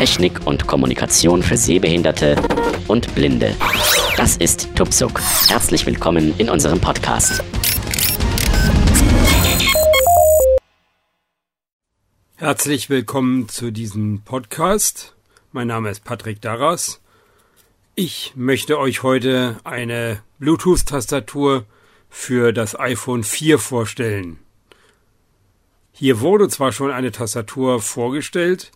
Technik und Kommunikation für Sehbehinderte und Blinde. Das ist Tupsuk. Herzlich willkommen in unserem Podcast. Herzlich willkommen zu diesem Podcast. Mein Name ist Patrick Darras. Ich möchte euch heute eine Bluetooth-Tastatur für das iPhone 4 vorstellen. Hier wurde zwar schon eine Tastatur vorgestellt,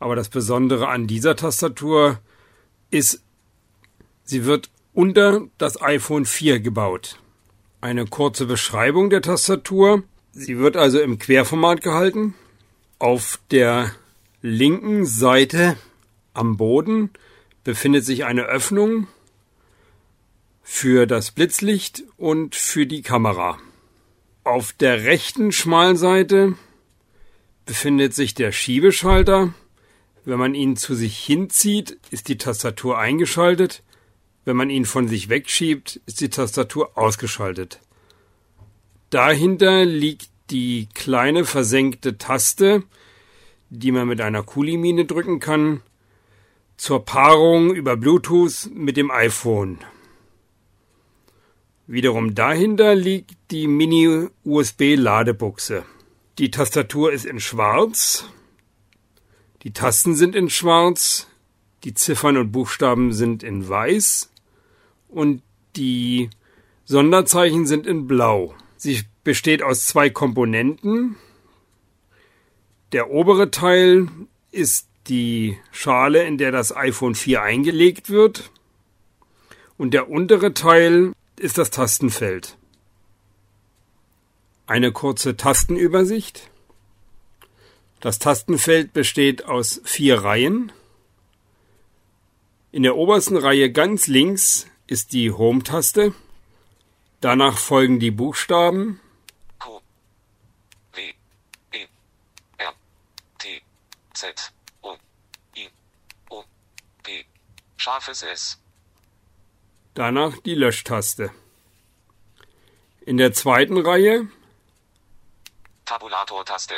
aber das Besondere an dieser Tastatur ist, sie wird unter das iPhone 4 gebaut. Eine kurze Beschreibung der Tastatur. Sie wird also im Querformat gehalten. Auf der linken Seite am Boden befindet sich eine Öffnung für das Blitzlicht und für die Kamera. Auf der rechten Schmalseite befindet sich der Schiebeschalter. Wenn man ihn zu sich hinzieht, ist die Tastatur eingeschaltet. Wenn man ihn von sich wegschiebt, ist die Tastatur ausgeschaltet. Dahinter liegt die kleine versenkte Taste, die man mit einer Kulimine drücken kann, zur Paarung über Bluetooth mit dem iPhone. Wiederum dahinter liegt die Mini-USB-Ladebuchse. Die Tastatur ist in schwarz, die Tasten sind in schwarz, die Ziffern und Buchstaben sind in weiß und die Sonderzeichen sind in blau. Sie besteht aus zwei Komponenten. Der obere Teil ist die Schale, in der das iPhone 4 eingelegt wird. Und der untere Teil ist das Tastenfeld. Eine kurze Tastenübersicht. Das Tastenfeld besteht aus vier Reihen. In der obersten Reihe ganz links ist die Home-Taste. Danach folgen die Buchstaben Q, W, E, R, T, Z, O, I, O, P, scharfes S. Danach die Löschtaste. In der zweiten Reihe Tabulator-Taste.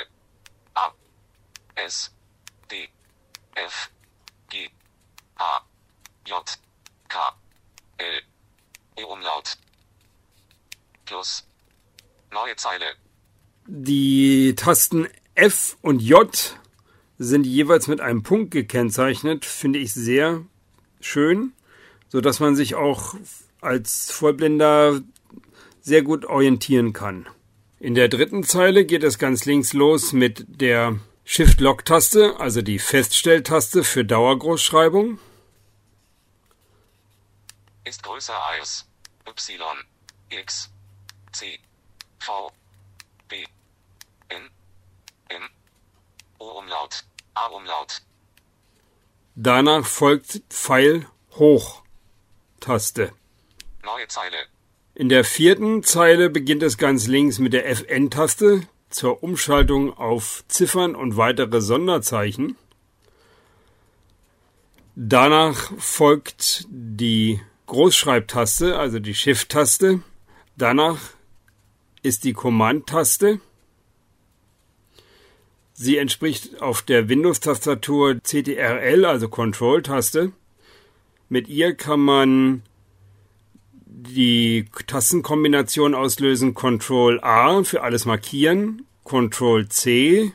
S, D, F, G, A, J, K, L, E-Umlaut. Plus. Neue Zeile. die Tasten F und J sind jeweils mit einem Punkt gekennzeichnet, finde ich sehr schön, so dass man sich auch als Vollblinder sehr gut orientieren kann. In der dritten Zeile geht es ganz links los mit der Shift-Lock-Taste, also die Feststelltaste für Dauergroßschreibung. Ist größer als Y, X, C, V, B, N, M, O-Umlaut, A-Umlaut. Danach folgt Pfeil hoch Taste. Neue Zeile. In der vierten Zeile beginnt es ganz links mit der FN-Taste zur Umschaltung auf Ziffern und weitere Sonderzeichen. Danach folgt die Großschreibtaste, also die Shift-Taste. Danach ist die Command-Taste. Sie entspricht auf der Windows-Tastatur CTRL, also Control-Taste. Mit ihr kann man die Tastenkombination auslösen Ctrl A für alles markieren, Ctrl C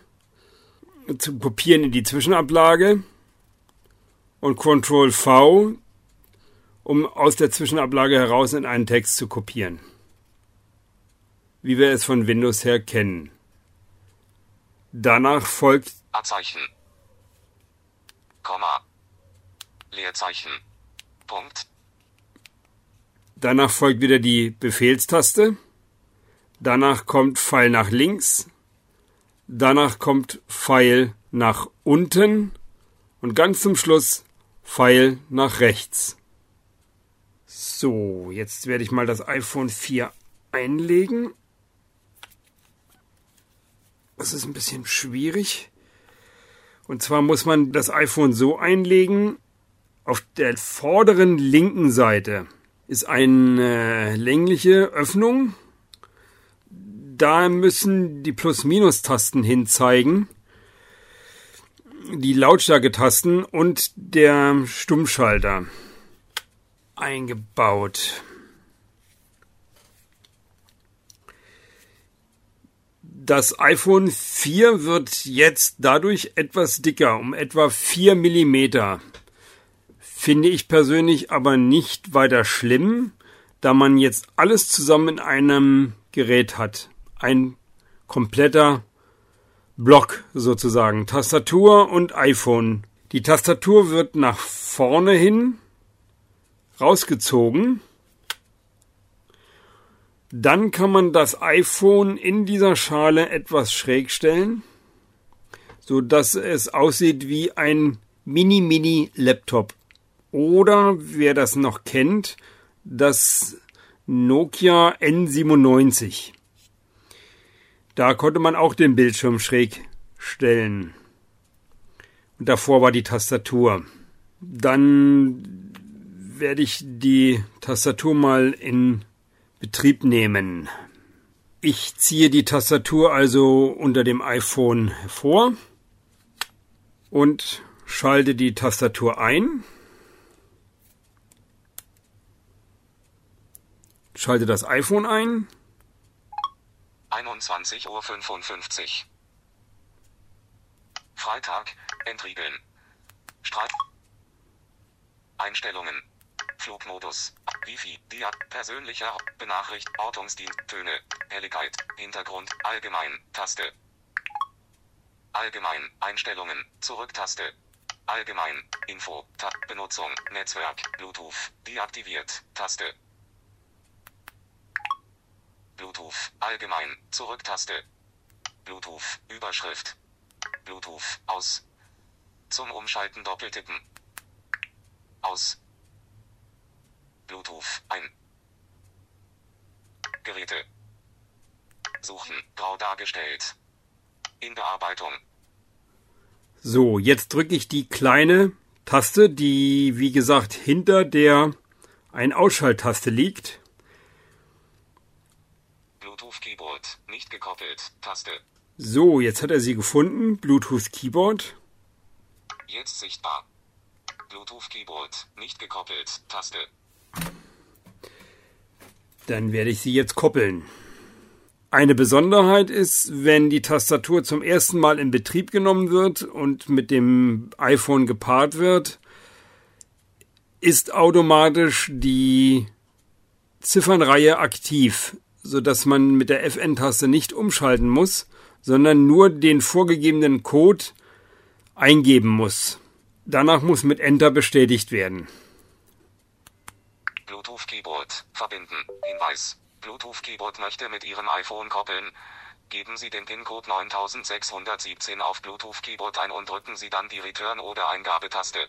zu kopieren in die Zwischenablage und Ctrl V, um aus der Zwischenablage heraus in einen Text zu kopieren. Wie wir es von Windows her kennen. Danach folgt A-Zeichen. Komma. Leerzeichen. Punkt. Danach folgt wieder die Befehlstaste. Danach kommt Pfeil nach links. Danach kommt Pfeil nach unten. Und ganz zum Schluss Pfeil nach rechts. So, jetzt werde ich mal das iPhone 4 einlegen. Das ist ein bisschen schwierig. Und zwar muss man das iPhone so einlegen. Auf der vorderen linken Seite ist eine längliche Öffnung. Da müssen die Plus-Minus-Tasten hinzeigen. die Lautstärke-Tasten und der Stummschalter eingebaut. Das iPhone 4 wird jetzt dadurch etwas dicker, um etwa 4 Millimeter. Finde ich persönlich aber nicht weiter schlimm, da man jetzt alles zusammen in einem Gerät hat. Ein kompletter Block sozusagen. Tastatur und iPhone. Die Tastatur wird nach vorne hin rausgezogen. Dann kann man das iPhone in dieser Schale etwas schräg stellen, so dass es aussieht wie ein Mini-Mini-Laptop. Oder wer das noch kennt, das Nokia N97. Da konnte man auch den Bildschirm schräg stellen. Und davor war die Tastatur. Dann werde ich die Tastatur mal in Betrieb nehmen. Ich ziehe die Tastatur also unter dem iPhone hervor und schalte die Tastatur ein. Schalte das iPhone ein 21.55 Uhr. Freitag, entriegeln. Streit. Einstellungen. Flugmodus. Wifi, Dia, persönlicher, Benachricht, Ortungsdienst, Töne, Helligkeit, Hintergrund, allgemein, Taste. Allgemein, Einstellungen, Zurücktaste. Allgemein, Info, Tab, Benutzung, Netzwerk, Bluetooth, deaktiviert, Taste. Bluetooth, allgemein, Zurücktaste. Bluetooth, Überschrift. Bluetooth, aus. Zum Umschalten doppeltippen. Aus. Bluetooth, ein. Geräte. Suchen, grau dargestellt. In Bearbeitung. So, jetzt drücke ich die kleine Taste, die wie gesagt hinter der Ein-Ausschalttaste liegt. Bluetooth Keyboard, nicht gekoppelt, Taste. So, jetzt hat er sie gefunden. Bluetooth Keyboard. Jetzt sichtbar. Bluetooth Keyboard, nicht gekoppelt, Taste. Dann werde ich sie jetzt koppeln. Eine Besonderheit ist, wenn die Tastatur zum ersten Mal in Betrieb genommen wird und mit dem iPhone gepaart wird, ist automatisch die Ziffernreihe aktiv, sodass man mit der FN-Taste nicht umschalten muss, sondern nur den vorgegebenen Code eingeben muss. Danach muss mit Enter bestätigt werden. Bluetooth Keyboard, verbinden, Hinweis. Bluetooth Keyboard möchte mit Ihrem iPhone koppeln. Geben Sie den PIN-Code 9617 auf Bluetooth Keyboard ein und drücken Sie dann die Return- oder Eingabetaste.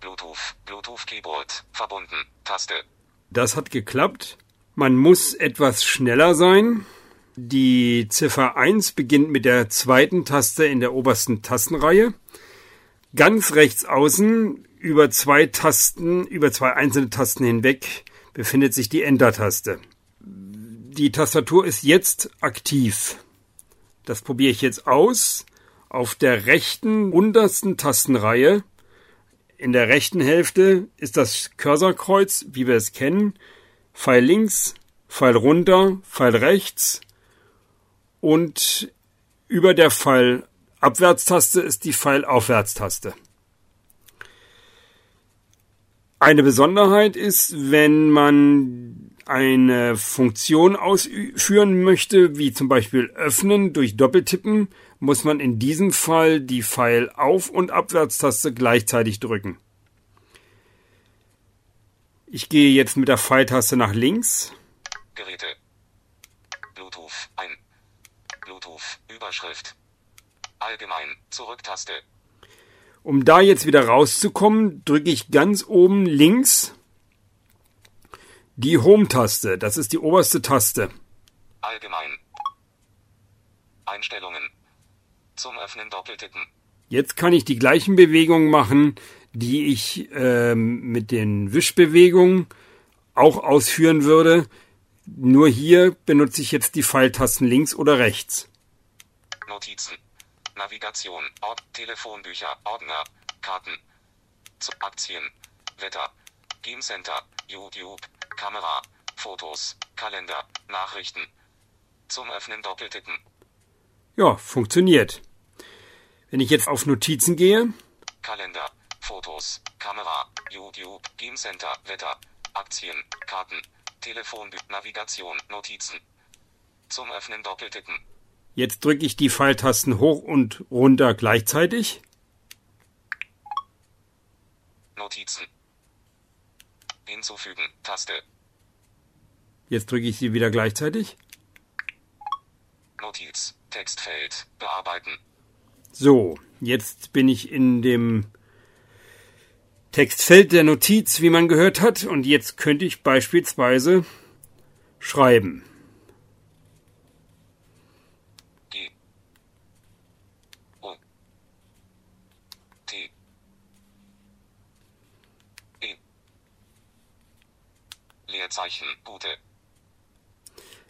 Bluetooth, Bluetooth Keyboard, verbunden, Taste. Das hat geklappt. Man muss etwas schneller sein. Die Ziffer 1 beginnt mit der zweiten Taste in der obersten Tastenreihe. Ganz rechts außen über zwei Tasten, über zwei einzelne Tasten hinweg befindet sich die Enter-Taste. Die Tastatur ist jetzt aktiv. Das probiere ich jetzt aus. Auf der rechten untersten Tastenreihe, in der rechten Hälfte, ist das Cursorkreuz, wie wir es kennen. Pfeil links, Pfeil runter, Pfeil rechts und über der Pfeil Abwärtstaste ist die Pfeil Aufwärtstaste. Eine Besonderheit ist, wenn man eine Funktion ausführen möchte, wie zum Beispiel öffnen durch Doppeltippen, muss man in diesem Fall die Pfeil Auf- und Abwärtstaste gleichzeitig drücken. Ich gehe jetzt mit der Pfeiltaste nach links. Geräte. Bluetooth, ein. Bluetooth, Überschrift. Allgemein, Zurücktaste. Um da jetzt wieder rauszukommen, drücke ich ganz oben links die Home-Taste. Das ist die oberste Taste. Allgemein. Einstellungen. Zum Öffnen doppeltippen. Jetzt kann ich die gleichen Bewegungen machen, die ich ähm, mit den Wischbewegungen auch ausführen würde. Nur hier benutze ich jetzt die Pfeiltasten links oder rechts. Notizen. Navigation. Ort. Telefonbücher. Ordner. Karten. Zu Aktien. Wetter. Game Center. YouTube. Kamera. Fotos. Kalender. Nachrichten. Zum Öffnen doppeltippen. Ja, funktioniert. Wenn ich jetzt auf Notizen gehe, Kalender. Fotos. Kamera. YouTube. Game Center. Wetter. Aktien. Karten. Telefon. Navigation. Notizen. Zum Öffnen doppeltippen. jetzt drücke ich die Pfeiltasten hoch und runter gleichzeitig. Notizen. Hinzufügen. Taste. Jetzt drücke ich sie wieder gleichzeitig. Notiz. Textfeld. Bearbeiten. So, jetzt bin ich in dem Textfeld der Notiz, wie man gehört hat, und jetzt könnte ich beispielsweise schreiben. G. O. T. E. Leerzeichen. Gute.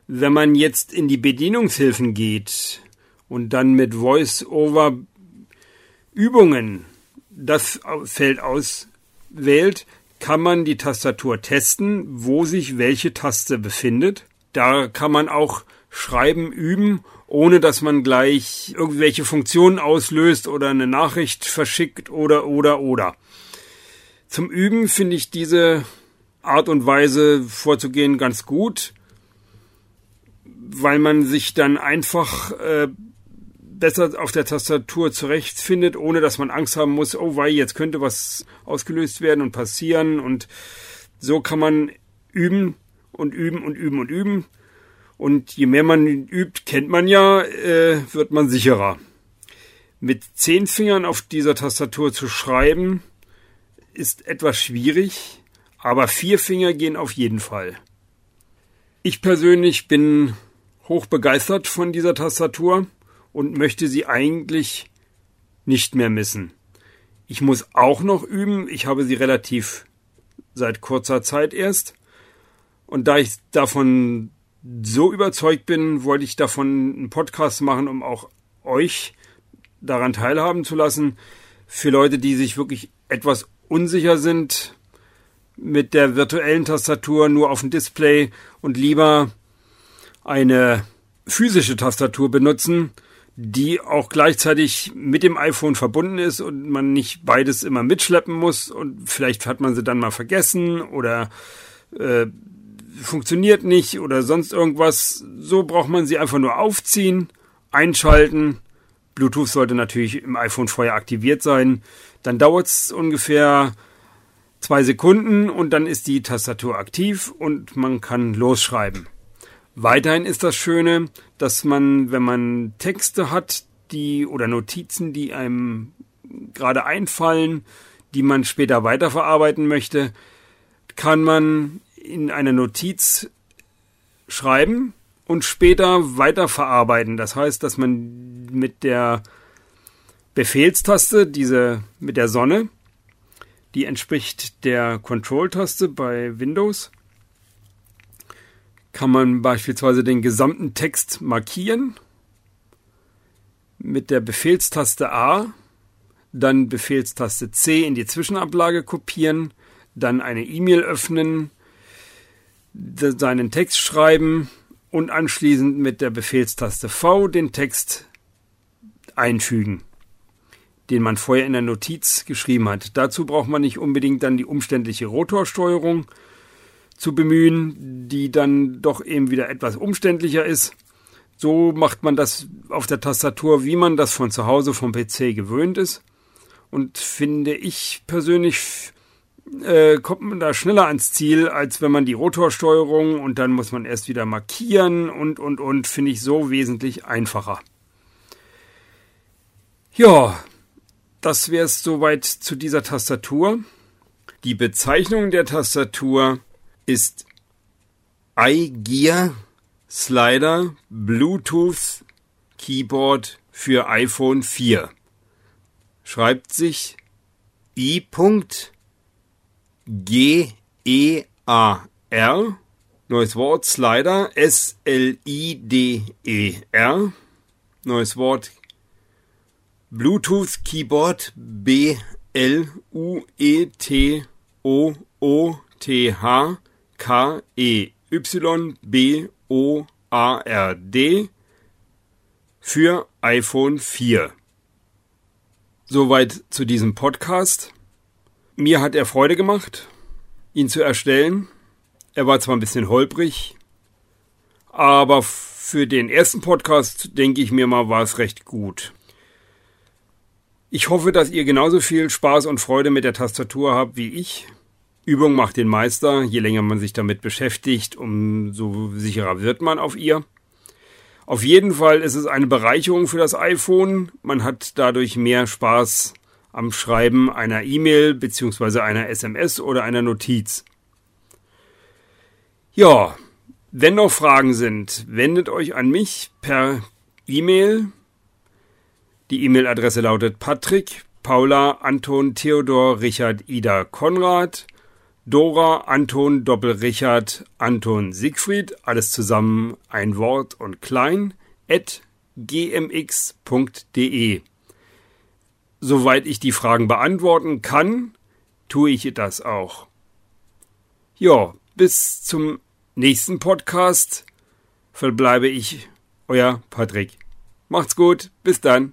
Wenn man jetzt in die Bedienungshilfen geht und dann mit Voice-over Übungen das Feld auswählt, kann man die Tastatur testen, wo sich welche Taste befindet. Da kann man auch Schreiben üben, ohne dass man gleich irgendwelche Funktionen auslöst oder eine Nachricht verschickt oder oder oder. Zum Üben finde ich diese Art und Weise vorzugehen ganz gut weil man sich dann einfach äh, besser auf der Tastatur zurechtfindet, ohne dass man Angst haben muss, oh wei, jetzt könnte was ausgelöst werden und passieren. Und so kann man üben und üben und üben und üben. Und je mehr man übt, kennt man ja, äh, wird man sicherer. Mit zehn Fingern auf dieser Tastatur zu schreiben, ist etwas schwierig, aber vier Finger gehen auf jeden Fall. Ich persönlich bin hoch begeistert von dieser Tastatur und möchte sie eigentlich nicht mehr missen. Ich muss auch noch üben. Ich habe sie relativ seit kurzer Zeit erst. Und da ich davon so überzeugt bin, wollte ich davon einen Podcast machen, um auch euch daran teilhaben zu lassen. Für Leute, die sich wirklich etwas unsicher sind mit der virtuellen Tastatur nur auf dem Display und lieber eine physische Tastatur benutzen, die auch gleichzeitig mit dem iPhone verbunden ist und man nicht beides immer mitschleppen muss und vielleicht hat man sie dann mal vergessen oder äh, funktioniert nicht oder sonst irgendwas. So braucht man sie einfach nur aufziehen, einschalten. Bluetooth sollte natürlich im iPhone vorher aktiviert sein. Dann dauert es ungefähr zwei Sekunden und dann ist die Tastatur aktiv und man kann losschreiben. Weiterhin ist das Schöne, dass man, wenn man Texte hat, die oder Notizen, die einem gerade einfallen, die man später weiterverarbeiten möchte, kann man in eine Notiz schreiben und später weiterverarbeiten. Das heißt, dass man mit der Befehlstaste, diese mit der Sonne, die entspricht der Control-Taste bei Windows, kann man beispielsweise den gesamten Text markieren. Mit der Befehlstaste A, dann Befehlstaste C in die Zwischenablage kopieren, dann eine E-Mail öffnen, seinen Text schreiben und anschließend mit der Befehlstaste V den Text einfügen, den man vorher in der Notiz geschrieben hat. Dazu braucht man nicht unbedingt dann die umständliche Rotorsteuerung, zu bemühen, die dann doch eben wieder etwas umständlicher ist. So macht man das auf der Tastatur, wie man das von zu Hause vom PC gewöhnt ist. Und finde ich persönlich, äh, kommt man da schneller ans Ziel, als wenn man die Rotorsteuerung und dann muss man erst wieder markieren und, und, und, finde ich so wesentlich einfacher. Ja, das wäre es soweit zu dieser Tastatur. Die Bezeichnung der Tastatur ist iGear Slider Bluetooth Keyboard für iPhone 4. Schreibt sich I.G.E.A.R. Neues Wort Slider. S-L-I-D-E-R. Neues Wort Bluetooth Keyboard B-L-U-E-T-O-O-T-H-K-E-Y-B-O-A-R-D für iPhone 4. Soweit zu diesem Podcast. Mir hat er Freude gemacht, ihn zu erstellen. Er war zwar ein bisschen holprig, aber für den ersten Podcast, denke ich mir mal, war es recht gut. Ich hoffe, dass ihr genauso viel Spaß und Freude mit der Tastatur habt wie ich. Übung macht den Meister. Je länger man sich damit beschäftigt, umso sicherer wird man auf ihr. Auf jeden Fall ist es eine Bereicherung für das iPhone. Man hat dadurch mehr Spaß am Schreiben einer E-Mail bzw. einer SMS oder einer Notiz. Ja, wenn noch Fragen sind, wendet euch an mich per E-Mail. Die E-Mail-Adresse lautet Patrick, Paula, Anton, Theodor, Richard, Ida, Konrad Dora, Anton, Doppel Richard, Anton Siegfried, alles zusammen ein Wort und klein, at gmx.de. Soweit ich die Fragen beantworten kann, tue ich das auch. Ja, bis zum nächsten Podcast verbleibe ich euer Patrick. Macht's gut, bis dann.